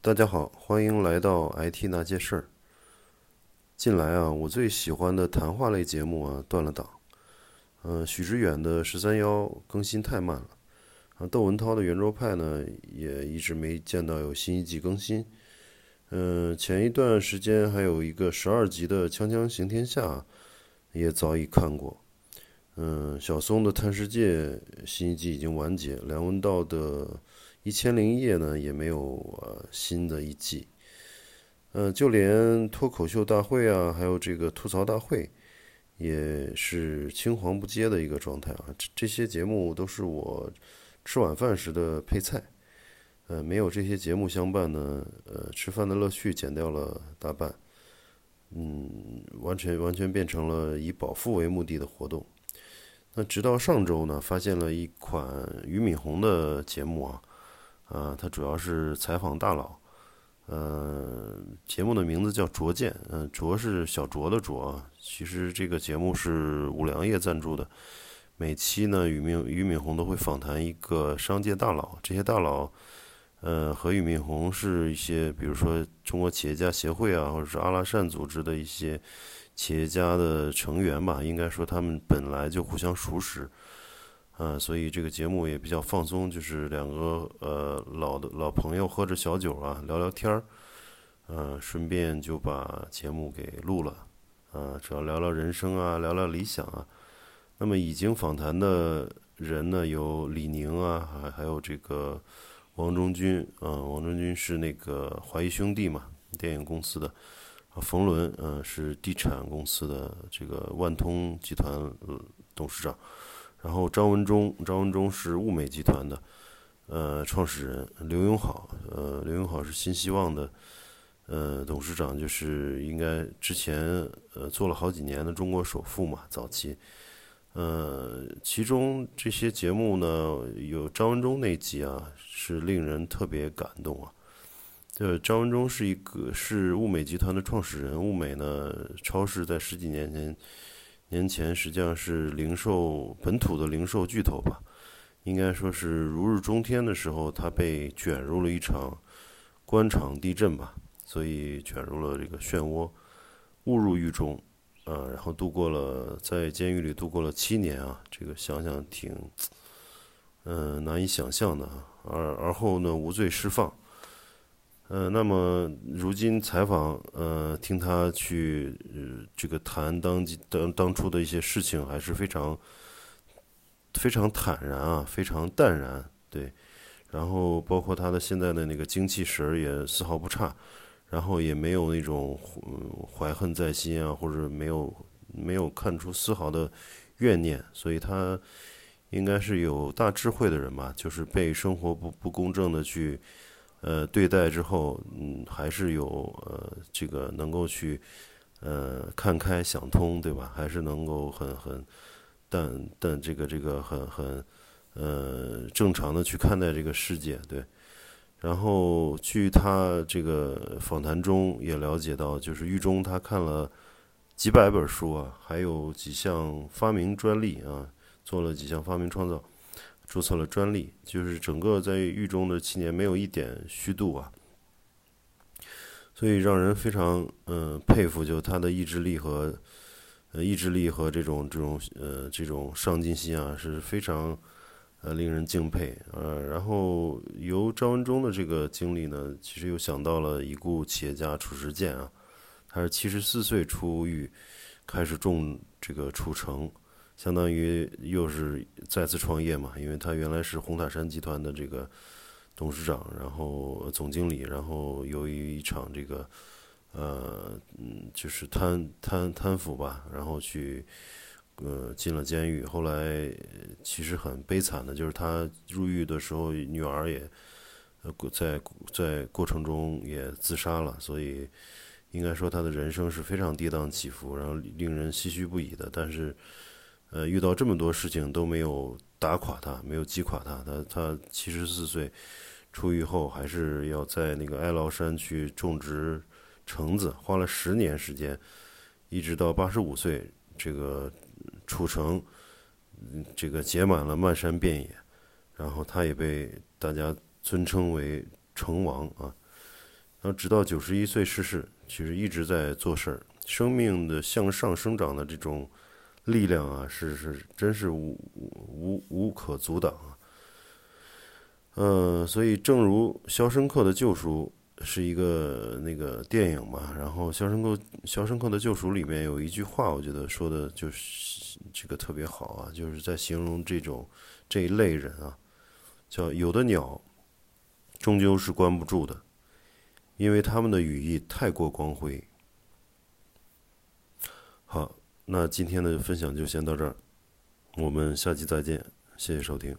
大家好，欢迎来到 IT 那些事儿。近来啊，我最喜欢的谈话类节目啊断了档。嗯，许知远的十三幺更新太慢了，啊，窦文涛的圆桌派呢也一直没见到有新一季更新。嗯，前一段时间还有一个十二集的《锵锵行天下》，也早已看过。嗯，小松的《探世界》新一季已经完结，梁文道的《一千零一夜》呢也没有呃新的一季。嗯，就连脱口秀大会啊，还有这个吐槽大会，也是青黄不接的一个状态啊。这这些节目都是我吃晚饭时的配菜。呃，没有这些节目相伴呢，呃，吃饭的乐趣减掉了大半。嗯，完全完全变成了以饱腹为目的的活动。那直到上周呢，发现了一款俞敏洪的节目啊，啊，它主要是采访大佬。呃，节目的名字叫《卓见》，嗯，卓是小卓的卓。其实这个节目是五粮液赞助的。每期呢，俞敏俞敏洪都会访谈一个商界大佬，这些大佬，呃，和俞敏洪是一些，比如说中国企业家协会啊，或者是阿拉善组织的一些企业家的成员吧。应该说他们本来就互相熟识。啊，所以这个节目也比较放松，就是两个呃老的老朋友喝着小酒啊，聊聊天儿，呃，顺便就把节目给录了，啊，主要聊聊人生啊，聊聊理想啊。那么已经访谈的人呢，有李宁啊，还还有这个王中军啊，王中军是那个华谊兄弟嘛，电影公司的，冯仑嗯是地产公司的这个万通集团董事长。然后张文忠，张文忠是物美集团的，呃，创始人刘永好，呃，刘永好是新希望的，呃，董事长，就是应该之前呃做了好几年的中国首富嘛，早期，呃，其中这些节目呢，有张文忠那集啊，是令人特别感动啊。这张文忠是一个是物美集团的创始人，物美呢，超市在十几年前。年前实际上是零售本土的零售巨头吧，应该说是如日中天的时候，他被卷入了一场官场地震吧，所以卷入了这个漩涡，误入狱中，啊，然后度过了在监狱里度过了七年啊，这个想想挺，嗯，难以想象的啊，而而后呢无罪释放。呃，那么如今采访，呃，听他去呃这个谈当当当初的一些事情，还是非常非常坦然啊，非常淡然，对。然后包括他的现在的那个精气神儿也丝毫不差，然后也没有那种怀恨在心啊，或者没有没有看出丝毫的怨念，所以他应该是有大智慧的人吧，就是被生活不不公正的去。呃，对待之后，嗯，还是有呃，这个能够去呃看开想通，对吧？还是能够很很但但这个这个很很呃正常的去看待这个世界，对。然后据他这个访谈中也了解到，就是狱中他看了几百本书啊，还有几项发明专利啊，做了几项发明创造。注册了专利，就是整个在狱中的七年没有一点虚度啊，所以让人非常嗯佩服，就他的意志力和呃意志力和这种这种呃这种上进心啊是非常呃令人敬佩呃。然后由张文忠的这个经历呢，其实又想到了已故企业家褚时健啊，他是七十四岁出狱，开始种这个褚橙。相当于又是再次创业嘛，因为他原来是红塔山集团的这个董事长，然后总经理，然后由于一场这个呃嗯就是贪贪贪腐吧，然后去呃进了监狱。后来其实很悲惨的，就是他入狱的时候，女儿也在在过程中也自杀了，所以应该说他的人生是非常跌宕起伏，然后令人唏嘘不已的。但是。呃，遇到这么多事情都没有打垮他，没有击垮他。他他七十四岁出狱后，还是要在那个哀牢山去种植橙子，花了十年时间，一直到八十五岁，这个褚橙，这个结满了漫山遍野，然后他也被大家尊称为橙王啊。然后直到九十一岁逝世，其实一直在做事儿。生命的向上生长的这种力量啊，是是真是无无无可阻挡啊。呃，所以正如《肖申克的救赎》是一个那个电影嘛，然后《肖申克肖申克的救赎》里面有一句话，我觉得说的就是这个特别好啊，就是在形容这种这一类人啊，叫有的鸟终究是关不住的，因为他们的羽翼太过光辉。好，那今天的分享就先到这儿，我们下期再见，谢谢收听。